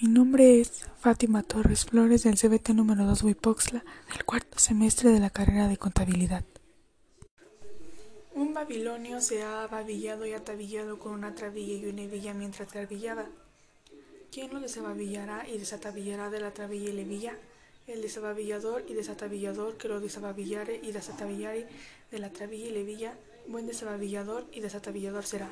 Mi nombre es Fátima Torres Flores del CBT número 2 Huipoxtla del cuarto semestre de la carrera de Contabilidad. Un babilonio se ha ababillado y atabillado con una trabilla y una hebilla mientras trabillaba. ¿Quién lo desababillará y desatabillará de la trabilla y la hebilla? El desababillador y desatabillador que lo desababillare y desatabillare de la trabilla y la hebilla, buen desababillador y desatabillador será.